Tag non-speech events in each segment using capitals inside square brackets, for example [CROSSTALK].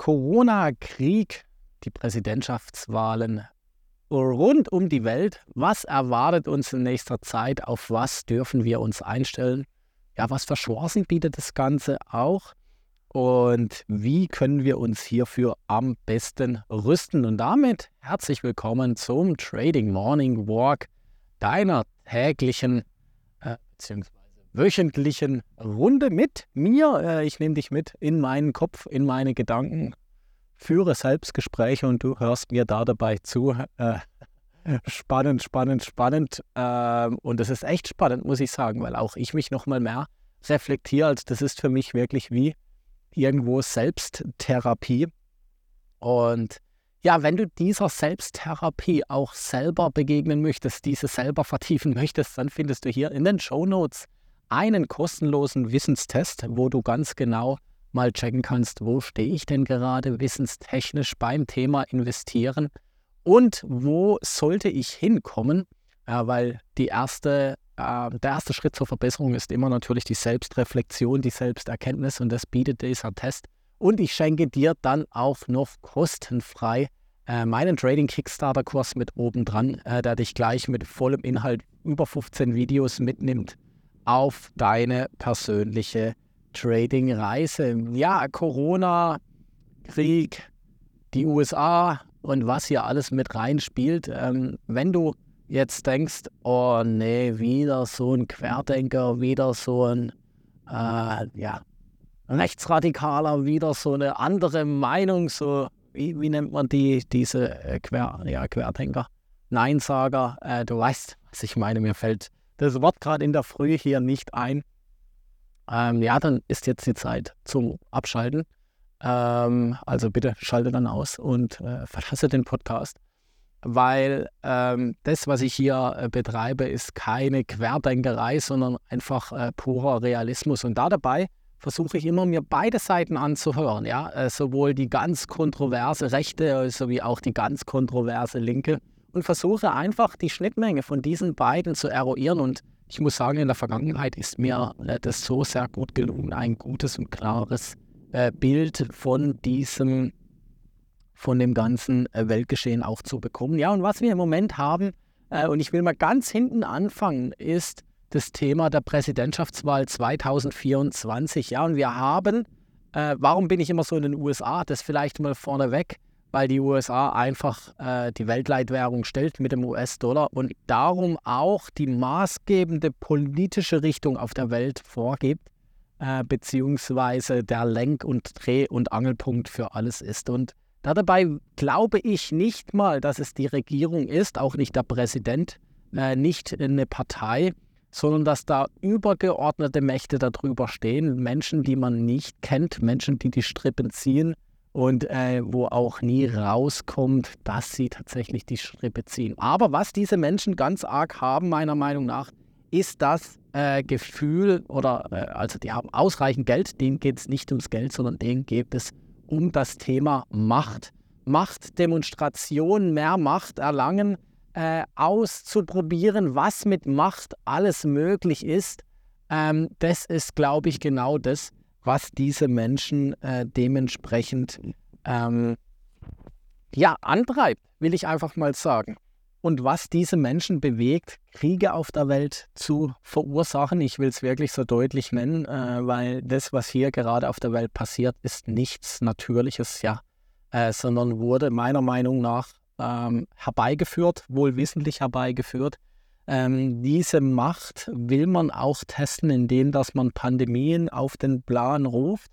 Corona-Krieg, die Präsidentschaftswahlen rund um die Welt. Was erwartet uns in nächster Zeit? Auf was dürfen wir uns einstellen? Ja, was für Chancen bietet das Ganze auch? Und wie können wir uns hierfür am besten rüsten? Und damit herzlich willkommen zum Trading Morning Walk, deiner täglichen äh, bzw wöchentlichen Runde mit mir. Äh, ich nehme dich mit in meinen Kopf, in meine Gedanken, führe Selbstgespräche und du hörst mir da dabei zu. Äh, spannend, spannend, spannend. Ähm, und es ist echt spannend, muss ich sagen, weil auch ich mich nochmal mehr reflektiere. Also das ist für mich wirklich wie irgendwo Selbsttherapie. Und ja, wenn du dieser Selbsttherapie auch selber begegnen möchtest, diese selber vertiefen möchtest, dann findest du hier in den Show Notes einen kostenlosen Wissenstest, wo du ganz genau mal checken kannst, wo stehe ich denn gerade wissenstechnisch beim Thema investieren und wo sollte ich hinkommen, ja, weil die erste, äh, der erste Schritt zur Verbesserung ist immer natürlich die Selbstreflexion, die Selbsterkenntnis und das bietet dieser Test. Und ich schenke dir dann auch noch kostenfrei äh, meinen Trading Kickstarter Kurs mit oben dran, äh, der dich gleich mit vollem Inhalt über 15 Videos mitnimmt auf deine persönliche Trading-Reise. Ja, Corona, Krieg, die USA und was hier alles mit reinspielt. Ähm, wenn du jetzt denkst, oh nee, wieder so ein Querdenker, wieder so ein äh, ja, Rechtsradikaler, wieder so eine andere Meinung, so wie, wie nennt man die, diese äh, Quer, ja, Querdenker, Neinsager, äh, du weißt, was ich meine, mir fällt das Wort gerade in der Früh hier nicht ein, ähm, ja, dann ist jetzt die Zeit zum Abschalten. Ähm, also bitte schalte dann aus und äh, verlasse den Podcast, weil ähm, das, was ich hier äh, betreibe, ist keine Querdenkerei, sondern einfach äh, purer Realismus. Und da dabei versuche ich immer, mir beide Seiten anzuhören. Ja? Äh, sowohl die ganz kontroverse Rechte sowie auch die ganz kontroverse Linke und versuche einfach die Schnittmenge von diesen beiden zu eruieren. Und ich muss sagen, in der Vergangenheit ist mir äh, das so sehr gut gelungen, ein gutes und klares äh, Bild von diesem, von dem ganzen äh, Weltgeschehen auch zu bekommen. Ja, und was wir im Moment haben, und ich will mal ganz hinten anfangen, ist das Thema der Präsidentschaftswahl 2024. Ja, und wir haben, warum bin ich immer so in den USA? Das vielleicht mal vorneweg weil die USA einfach äh, die Weltleitwährung stellt mit dem US-Dollar und darum auch die maßgebende politische Richtung auf der Welt vorgibt, äh, beziehungsweise der Lenk- und Dreh- und Angelpunkt für alles ist. Und dabei glaube ich nicht mal, dass es die Regierung ist, auch nicht der Präsident, äh, nicht eine Partei, sondern dass da übergeordnete Mächte darüber stehen, Menschen, die man nicht kennt, Menschen, die die Strippen ziehen und äh, wo auch nie rauskommt, dass sie tatsächlich die Strippe ziehen. Aber was diese Menschen ganz arg haben, meiner Meinung nach, ist das äh, Gefühl oder äh, also die haben ausreichend Geld, denen geht es nicht ums Geld, sondern denen geht es um das Thema Macht. Machtdemonstration, mehr Macht erlangen, äh, auszuprobieren, was mit Macht alles möglich ist. Ähm, das ist, glaube ich, genau das, was diese Menschen äh, dementsprechend ähm, ja, antreibt, will ich einfach mal sagen. Und was diese Menschen bewegt, Kriege auf der Welt zu verursachen. Ich will es wirklich so deutlich nennen, äh, weil das, was hier gerade auf der Welt passiert, ist nichts Natürliches, ja, äh, sondern wurde meiner Meinung nach ähm, herbeigeführt, wohl wissentlich herbeigeführt, ähm, diese Macht will man auch testen, indem dass man Pandemien auf den Plan ruft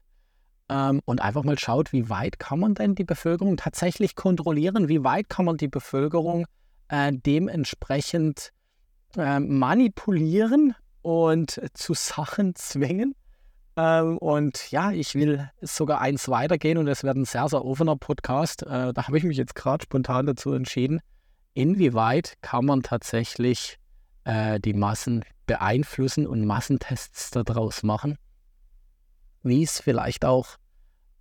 ähm, und einfach mal schaut, wie weit kann man denn die Bevölkerung tatsächlich kontrollieren, wie weit kann man die Bevölkerung äh, dementsprechend äh, manipulieren und zu Sachen zwingen. Ähm, und ja, ich will sogar eins weitergehen und es wird ein sehr, sehr offener Podcast. Äh, da habe ich mich jetzt gerade spontan dazu entschieden. Inwieweit kann man tatsächlich äh, die Massen beeinflussen und Massentests daraus machen, wie es vielleicht auch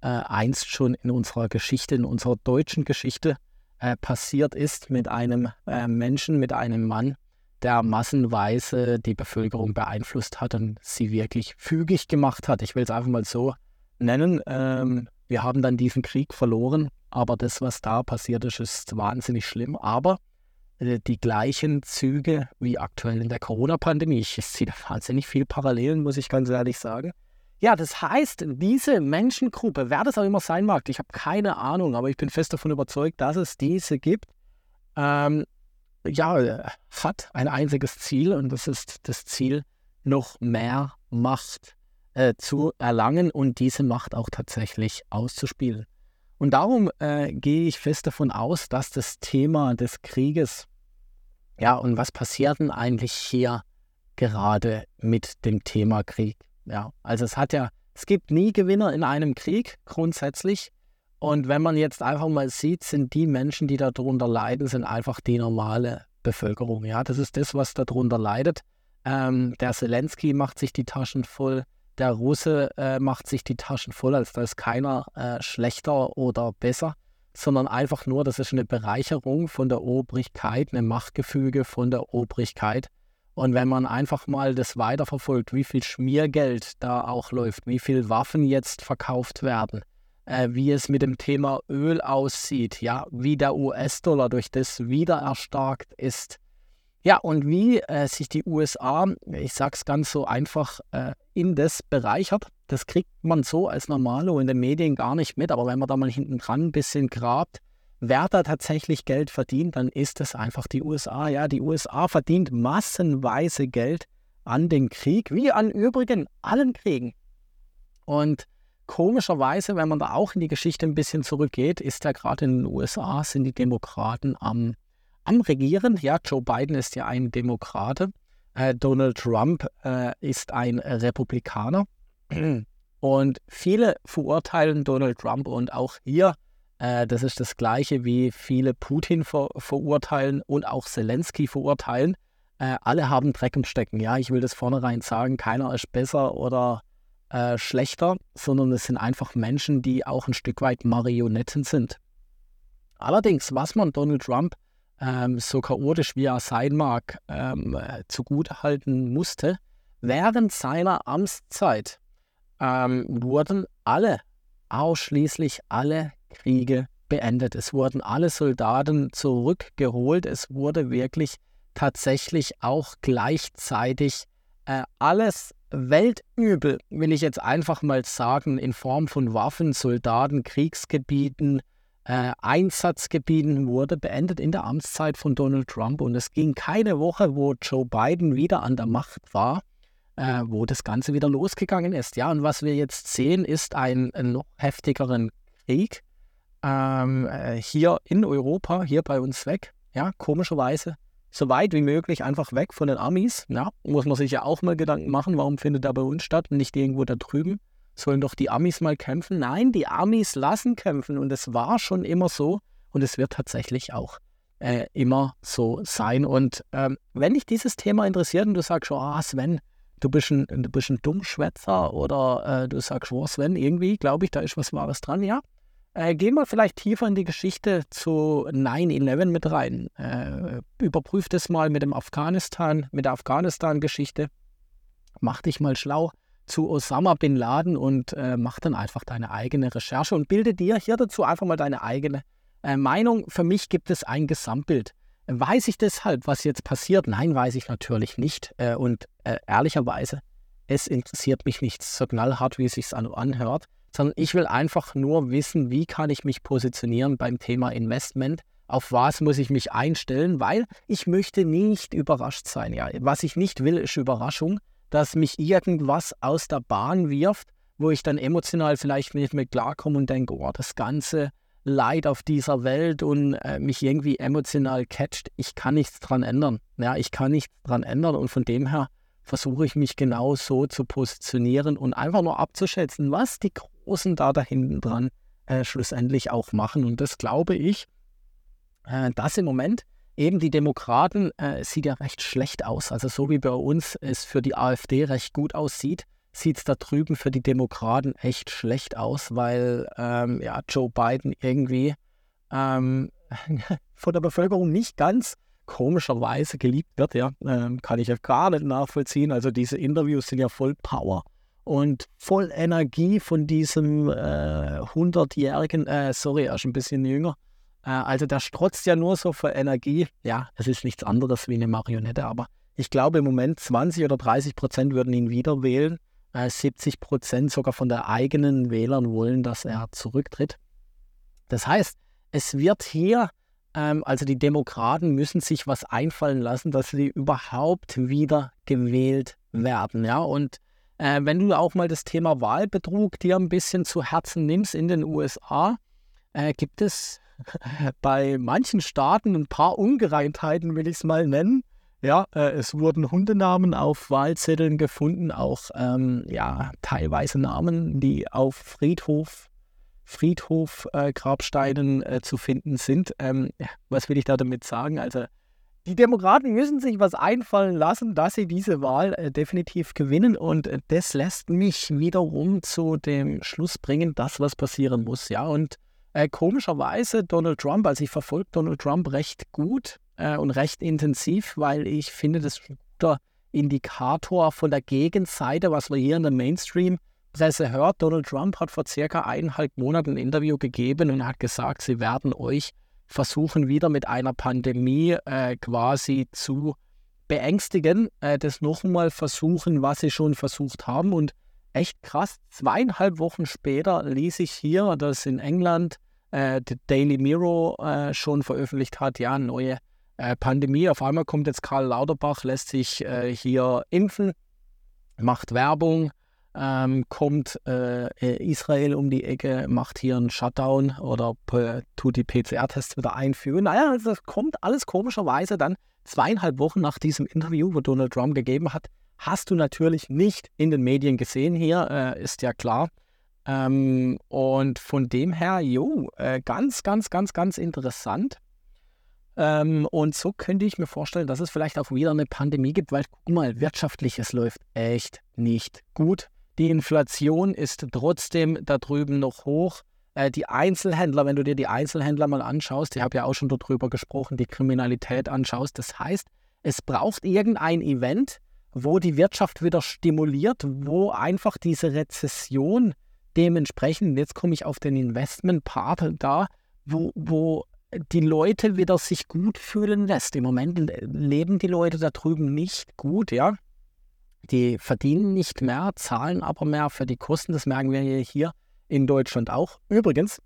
äh, einst schon in unserer Geschichte, in unserer deutschen Geschichte äh, passiert ist mit einem äh, Menschen, mit einem Mann, der massenweise die Bevölkerung beeinflusst hat und sie wirklich fügig gemacht hat. Ich will es einfach mal so nennen. Ähm, Wir haben dann diesen Krieg verloren, aber das, was da passiert ist, ist wahnsinnig schlimm. Aber die gleichen Züge wie aktuell in der Corona-Pandemie. Ich sehe da wahnsinnig viel Parallelen, muss ich ganz ehrlich sagen. Ja, das heißt, diese Menschengruppe, wer das auch immer sein mag, ich habe keine Ahnung, aber ich bin fest davon überzeugt, dass es diese gibt, ähm, ja, hat ein einziges Ziel und das ist das Ziel, noch mehr Macht äh, zu erlangen und diese Macht auch tatsächlich auszuspielen. Und darum äh, gehe ich fest davon aus, dass das Thema des Krieges, ja, und was passiert denn eigentlich hier gerade mit dem Thema Krieg? Ja, also es hat ja, es gibt nie Gewinner in einem Krieg grundsätzlich. Und wenn man jetzt einfach mal sieht, sind die Menschen, die darunter leiden, sind einfach die normale Bevölkerung. Ja, das ist das, was darunter leidet. Ähm, der Zelensky macht sich die Taschen voll der Russe äh, macht sich die Taschen voll, als da ist keiner äh, schlechter oder besser, sondern einfach nur, das ist eine Bereicherung von der Obrigkeit, ein Machtgefüge von der Obrigkeit. Und wenn man einfach mal das weiterverfolgt, wie viel Schmiergeld da auch läuft, wie viel Waffen jetzt verkauft werden, äh, wie es mit dem Thema Öl aussieht, ja, wie der US-Dollar durch das wieder erstarkt ist, ja, und wie äh, sich die USA, ich sage es ganz so einfach, äh, in das bereichert, das kriegt man so als Normalo in den Medien gar nicht mit. Aber wenn man da mal hinten dran ein bisschen grabt, wer da tatsächlich Geld verdient, dann ist es einfach die USA. Ja, die USA verdient massenweise Geld an den Krieg, wie an übrigen allen Kriegen. Und komischerweise, wenn man da auch in die Geschichte ein bisschen zurückgeht, ist ja gerade in den USA, sind die Demokraten am am Regieren. Ja, Joe Biden ist ja ein Demokrate. Äh, Donald Trump äh, ist ein Republikaner. Und viele verurteilen Donald Trump und auch hier, äh, das ist das gleiche, wie viele Putin ver verurteilen und auch Zelensky verurteilen. Äh, alle haben Dreck im Stecken. Ja, ich will das vornherein sagen, keiner ist besser oder äh, schlechter, sondern es sind einfach Menschen, die auch ein Stück weit Marionetten sind. Allerdings, was man Donald Trump ähm, so chaotisch wie er sein mag, ähm, äh, zugutehalten musste, während seiner Amtszeit ähm, wurden alle, ausschließlich alle Kriege beendet. Es wurden alle Soldaten zurückgeholt. Es wurde wirklich tatsächlich auch gleichzeitig äh, alles Weltübel, will ich jetzt einfach mal sagen, in Form von Waffen, Soldaten, Kriegsgebieten, äh, Einsatzgebieten wurde beendet in der Amtszeit von Donald Trump. Und es ging keine Woche, wo Joe Biden wieder an der Macht war, äh, wo das Ganze wieder losgegangen ist. Ja, und was wir jetzt sehen, ist ein, ein noch heftigeren Krieg ähm, äh, hier in Europa, hier bei uns weg. Ja, komischerweise so weit wie möglich einfach weg von den Amis. Ja, muss man sich ja auch mal Gedanken machen, warum findet er bei uns statt und nicht irgendwo da drüben sollen doch die Amis mal kämpfen. Nein, die Amis lassen kämpfen und es war schon immer so und es wird tatsächlich auch äh, immer so sein. Und ähm, wenn dich dieses Thema interessiert und du sagst, oh Sven, du bist ein, du bist ein Dummschwätzer oder äh, du sagst, oh Sven, irgendwie glaube ich, da ist was Wahres dran, ja. Äh, gehen wir vielleicht tiefer in die Geschichte zu 9-11 mit rein. Äh, überprüf das mal mit dem Afghanistan, mit der Afghanistan-Geschichte. Mach dich mal schlau zu Osama bin Laden und äh, mach dann einfach deine eigene Recherche und bilde dir hier dazu einfach mal deine eigene äh, Meinung. Für mich gibt es ein Gesamtbild. Weiß ich deshalb, was jetzt passiert? Nein, weiß ich natürlich nicht. Äh, und äh, ehrlicherweise, es interessiert mich nicht so knallhart, wie es sich anhört, sondern ich will einfach nur wissen, wie kann ich mich positionieren beim Thema Investment auf was muss ich mich einstellen, weil ich möchte nicht überrascht sein. Ja, was ich nicht will, ist Überraschung dass mich irgendwas aus der Bahn wirft, wo ich dann emotional vielleicht nicht mehr klarkomme und denke, oh, das ganze Leid auf dieser Welt und äh, mich irgendwie emotional catcht. Ich kann nichts dran ändern. Ja, ich kann nichts dran ändern und von dem her versuche ich mich genau so zu positionieren und einfach nur abzuschätzen, was die Großen da dahinten dran äh, schlussendlich auch machen. Und das glaube ich, äh, dass im Moment eben die Demokraten äh, sieht ja recht schlecht aus. Also so wie bei uns es für die AfD recht gut aussieht, sieht es da drüben für die Demokraten echt schlecht aus, weil ähm, ja, Joe Biden irgendwie ähm, [LAUGHS] von der Bevölkerung nicht ganz komischerweise geliebt wird. Ja, ähm, kann ich ja gar nicht nachvollziehen. Also diese Interviews sind ja voll Power und voll Energie von diesem äh, 100-jährigen, äh, sorry, er ist ein bisschen jünger. Äh, also der strotzt ja nur so für Energie. Ja, es ist nichts anderes wie eine Marionette, aber ich glaube im Moment 20 oder 30 Prozent würden ihn wieder wählen. 70 äh, Prozent sogar von der eigenen Wählern wollen, dass er zurücktritt. Das heißt, es wird hier, ähm, also die Demokraten müssen sich was einfallen lassen, dass sie überhaupt wieder gewählt werden. Ja, und äh, wenn du auch mal das Thema Wahlbetrug dir ein bisschen zu Herzen nimmst in den USA, gibt es [LAUGHS] bei manchen Staaten ein paar Ungereimtheiten, will ich es mal nennen. Ja, äh, es wurden Hundenamen auf Wahlzetteln gefunden, auch ähm, ja, teilweise Namen, die auf Friedhof, Friedhof-Grabsteinen äh, zu finden sind. Ähm, was will ich da damit sagen? Also die Demokraten müssen sich was einfallen lassen, dass sie diese Wahl äh, definitiv gewinnen. Und äh, das lässt mich wiederum zu dem Schluss bringen, dass was passieren muss. Ja, und äh, komischerweise Donald Trump, also ich verfolge Donald Trump recht gut äh, und recht intensiv, weil ich finde, das ist ein guter Indikator von der Gegenseite, was wir hier in der Mainstream-Presse hört. Donald Trump hat vor circa eineinhalb Monaten ein Interview gegeben und hat gesagt, sie werden euch versuchen wieder mit einer Pandemie äh, quasi zu beängstigen, äh, das nochmal versuchen, was sie schon versucht haben. Und echt krass, zweieinhalb Wochen später ließ ich hier, dass in England äh, Daily Mirror äh, schon veröffentlicht hat, ja, neue äh, Pandemie. Auf einmal kommt jetzt Karl Lauterbach, lässt sich äh, hier impfen, macht Werbung, ähm, kommt äh, äh, Israel um die Ecke, macht hier einen Shutdown oder tut die PCR-Tests wieder einführen. Naja, also das kommt alles komischerweise dann zweieinhalb Wochen nach diesem Interview, wo Donald Trump gegeben hat, hast du natürlich nicht in den Medien gesehen hier, äh, ist ja klar. Ähm, und von dem her, jo, äh, ganz, ganz, ganz, ganz interessant. Ähm, und so könnte ich mir vorstellen, dass es vielleicht auch wieder eine Pandemie gibt, weil guck mal, wirtschaftlich, es läuft echt nicht gut. Die Inflation ist trotzdem da drüben noch hoch. Äh, die Einzelhändler, wenn du dir die Einzelhändler mal anschaust, ich habe ja auch schon darüber gesprochen, die Kriminalität anschaust. Das heißt, es braucht irgendein Event, wo die Wirtschaft wieder stimuliert, wo einfach diese Rezession dementsprechend, jetzt komme ich auf den Investment-Part da, wo, wo die Leute wieder sich gut fühlen lässt. Im Moment leben die Leute da drüben nicht gut, ja. Die verdienen nicht mehr, zahlen aber mehr für die Kosten. Das merken wir hier in Deutschland auch. Übrigens,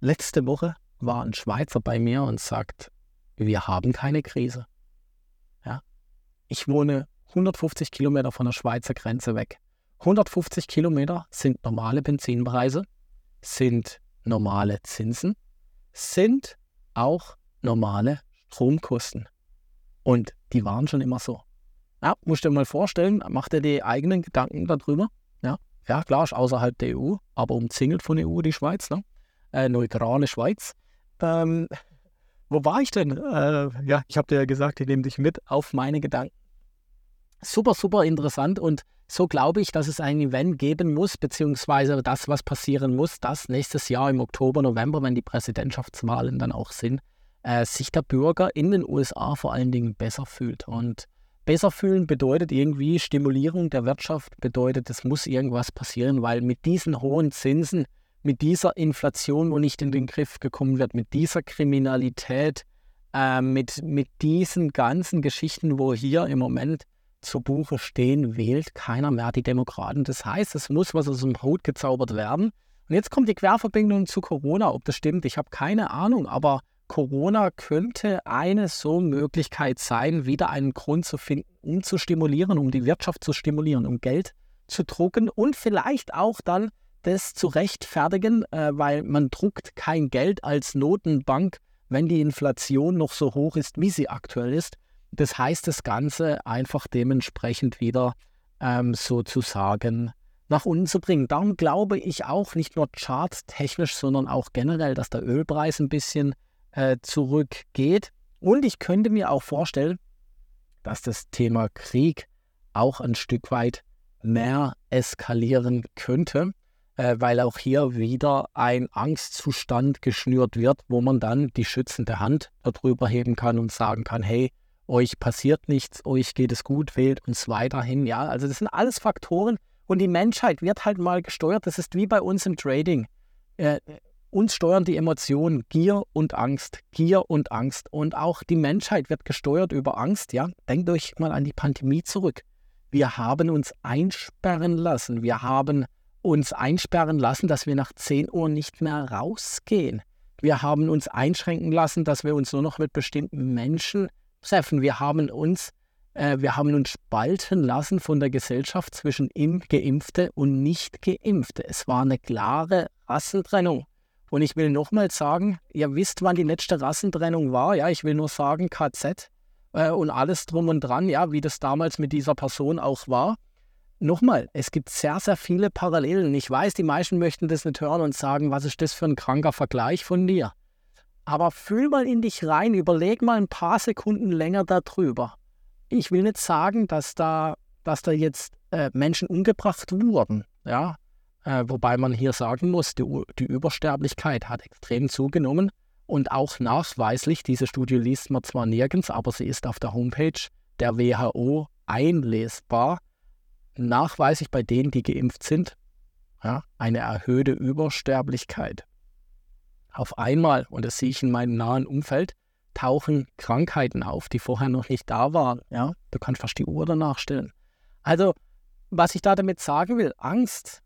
letzte Woche war ein Schweizer bei mir und sagt, wir haben keine Krise. Ja? Ich wohne 150 Kilometer von der Schweizer Grenze weg. 150 Kilometer sind normale Benzinpreise, sind normale Zinsen, sind auch normale Stromkosten. Und die waren schon immer so. Ja, musst du dir mal vorstellen, macht er die eigenen Gedanken darüber. Ja, ja klar, ist außerhalb der EU, aber umzingelt von der EU die Schweiz, ne? Äh, neutrale Schweiz. Ähm, wo war ich denn? Äh, ja, ich habe dir ja gesagt, ich nehme dich mit auf meine Gedanken. Super, super interessant und so glaube ich, dass es ein Event geben muss, beziehungsweise das, was passieren muss, dass nächstes Jahr im Oktober, November, wenn die Präsidentschaftswahlen dann auch sind, äh, sich der Bürger in den USA vor allen Dingen besser fühlt. Und besser fühlen bedeutet irgendwie Stimulierung der Wirtschaft, bedeutet, es muss irgendwas passieren, weil mit diesen hohen Zinsen, mit dieser Inflation, wo nicht in den Griff gekommen wird, mit dieser Kriminalität, äh, mit, mit diesen ganzen Geschichten, wo hier im Moment zu Buche stehen, wählt keiner mehr die Demokraten. Das heißt, es muss was aus dem Hut gezaubert werden. Und jetzt kommt die Querverbindung zu Corona. Ob das stimmt, ich habe keine Ahnung, aber Corona könnte eine so Möglichkeit sein, wieder einen Grund zu finden, um zu stimulieren, um die Wirtschaft zu stimulieren, um Geld zu drucken und vielleicht auch dann das zu rechtfertigen, äh, weil man druckt kein Geld als Notenbank, wenn die Inflation noch so hoch ist, wie sie aktuell ist. Das heißt, das Ganze einfach dementsprechend wieder ähm, sozusagen nach unten zu bringen. Darum glaube ich auch nicht nur charttechnisch, sondern auch generell, dass der Ölpreis ein bisschen äh, zurückgeht. Und ich könnte mir auch vorstellen, dass das Thema Krieg auch ein Stück weit mehr eskalieren könnte, äh, weil auch hier wieder ein Angstzustand geschnürt wird, wo man dann die schützende Hand darüber heben kann und sagen kann, hey, euch passiert nichts, euch geht es gut, wählt uns weiterhin. Ja, also das sind alles Faktoren Und die Menschheit wird halt mal gesteuert. Das ist wie bei uns im Trading. Äh, uns steuern die Emotionen Gier und Angst, Gier und Angst. Und auch die Menschheit wird gesteuert über Angst. Ja, denkt euch mal an die Pandemie zurück. Wir haben uns einsperren lassen. Wir haben uns einsperren lassen, dass wir nach 10 Uhr nicht mehr rausgehen. Wir haben uns einschränken lassen, dass wir uns nur noch mit bestimmten Menschen treffen. Wir haben uns, äh, wir haben uns spalten lassen von der Gesellschaft zwischen Geimpfte und Nicht-Geimpfte. Es war eine klare Rassentrennung. Und ich will nochmal sagen, ihr wisst, wann die letzte Rassentrennung war. Ja, ich will nur sagen, KZ äh, und alles drum und dran, ja, wie das damals mit dieser Person auch war. Nochmal, es gibt sehr, sehr viele Parallelen. Ich weiß, die meisten möchten das nicht hören und sagen, was ist das für ein kranker Vergleich von dir? Aber fühl mal in dich rein, überleg mal ein paar Sekunden länger darüber. Ich will nicht sagen, dass da, dass da jetzt äh, Menschen umgebracht wurden, ja, äh, wobei man hier sagen muss, die, die, Übersterblichkeit hat extrem zugenommen und auch nachweislich, diese Studie liest man zwar nirgends, aber sie ist auf der Homepage der WHO einlesbar, nachweislich bei denen, die geimpft sind, ja, eine erhöhte Übersterblichkeit. Auf einmal, und das sehe ich in meinem nahen Umfeld, tauchen Krankheiten auf, die vorher noch nicht da waren. Ja? Du kannst fast die Uhr danach stellen. Also, was ich da damit sagen will, Angst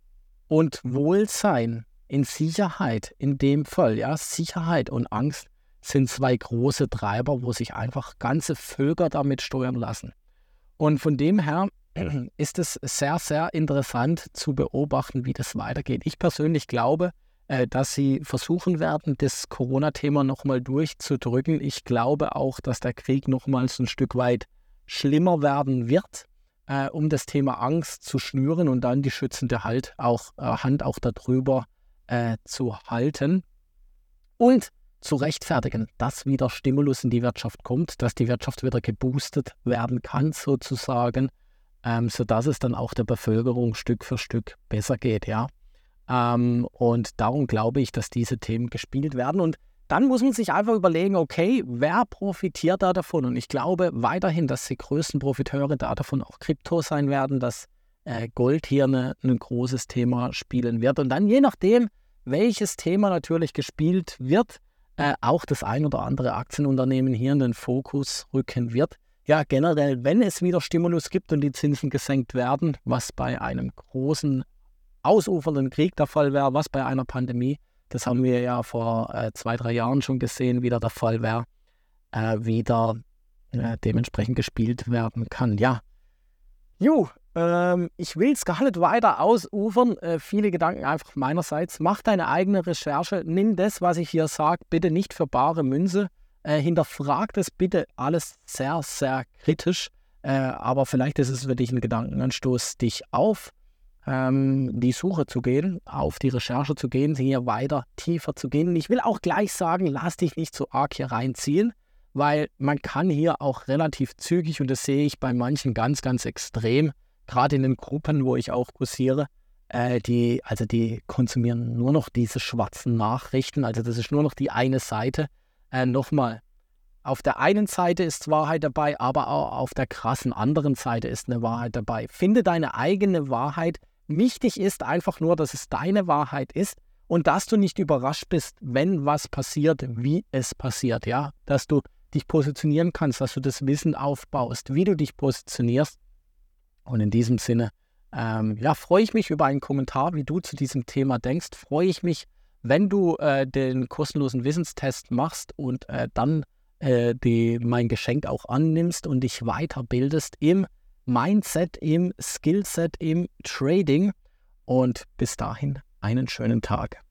und Wohlsein in Sicherheit, in dem Fall, ja, Sicherheit und Angst sind zwei große Treiber, wo sich einfach ganze Völker damit steuern lassen. Und von dem her [CLEARS THROAT] ist es sehr, sehr interessant zu beobachten, wie das weitergeht. Ich persönlich glaube, dass sie versuchen werden, das Corona-Thema nochmal durchzudrücken. Ich glaube auch, dass der Krieg nochmals ein Stück weit schlimmer werden wird äh, um das Thema Angst zu schnüren und dann die schützende halt auch, äh, Hand auch darüber äh, zu halten und zu rechtfertigen, dass wieder Stimulus in die Wirtschaft kommt, dass die Wirtschaft wieder geboostet werden kann sozusagen, ähm, sodass es dann auch der Bevölkerung Stück für Stück besser geht, ja. Ähm, und darum glaube ich, dass diese Themen gespielt werden und dann muss man sich einfach überlegen, okay, wer profitiert da davon? Und ich glaube weiterhin, dass die größten Profiteure da davon auch Krypto sein werden, dass äh, Gold hier eine, ein großes Thema spielen wird. Und dann je nachdem, welches Thema natürlich gespielt wird, äh, auch das ein oder andere Aktienunternehmen hier in den Fokus rücken wird. Ja, generell, wenn es wieder Stimulus gibt und die Zinsen gesenkt werden, was bei einem großen ausufernden Krieg der Fall wäre, was bei einer Pandemie das haben wir ja vor äh, zwei, drei Jahren schon gesehen, wie da der Fall wäre, äh, wieder äh, dementsprechend gespielt werden kann. Ja, jo, ähm, ich will es gar nicht weiter ausufern. Äh, viele Gedanken einfach meinerseits. Mach deine eigene Recherche. Nimm das, was ich hier sage, bitte nicht für bare Münze. Äh, hinterfrag das bitte alles sehr, sehr kritisch. Äh, aber vielleicht ist es für dich ein Gedankenanstoß, dich auf ähm, die Suche zu gehen, auf die Recherche zu gehen, hier weiter tiefer zu gehen. Und ich will auch gleich sagen, lass dich nicht zu arg hier reinziehen, weil man kann hier auch relativ zügig, und das sehe ich bei manchen ganz, ganz extrem, gerade in den Gruppen, wo ich auch kursiere, äh, die, also die konsumieren nur noch diese schwarzen Nachrichten, also das ist nur noch die eine Seite. Äh, Nochmal, auf der einen Seite ist Wahrheit dabei, aber auch auf der krassen anderen Seite ist eine Wahrheit dabei. Finde deine eigene Wahrheit, Wichtig ist einfach nur, dass es deine Wahrheit ist und dass du nicht überrascht bist, wenn was passiert, wie es passiert, ja, dass du dich positionieren kannst, dass du das Wissen aufbaust, wie du dich positionierst. Und in diesem Sinne, ähm, ja, freue ich mich über einen Kommentar, wie du zu diesem Thema denkst. Freue ich mich, wenn du äh, den kostenlosen Wissenstest machst und äh, dann äh, die, mein Geschenk auch annimmst und dich weiterbildest im Mindset, im Skillset, im Trading. Und bis dahin einen schönen Tag.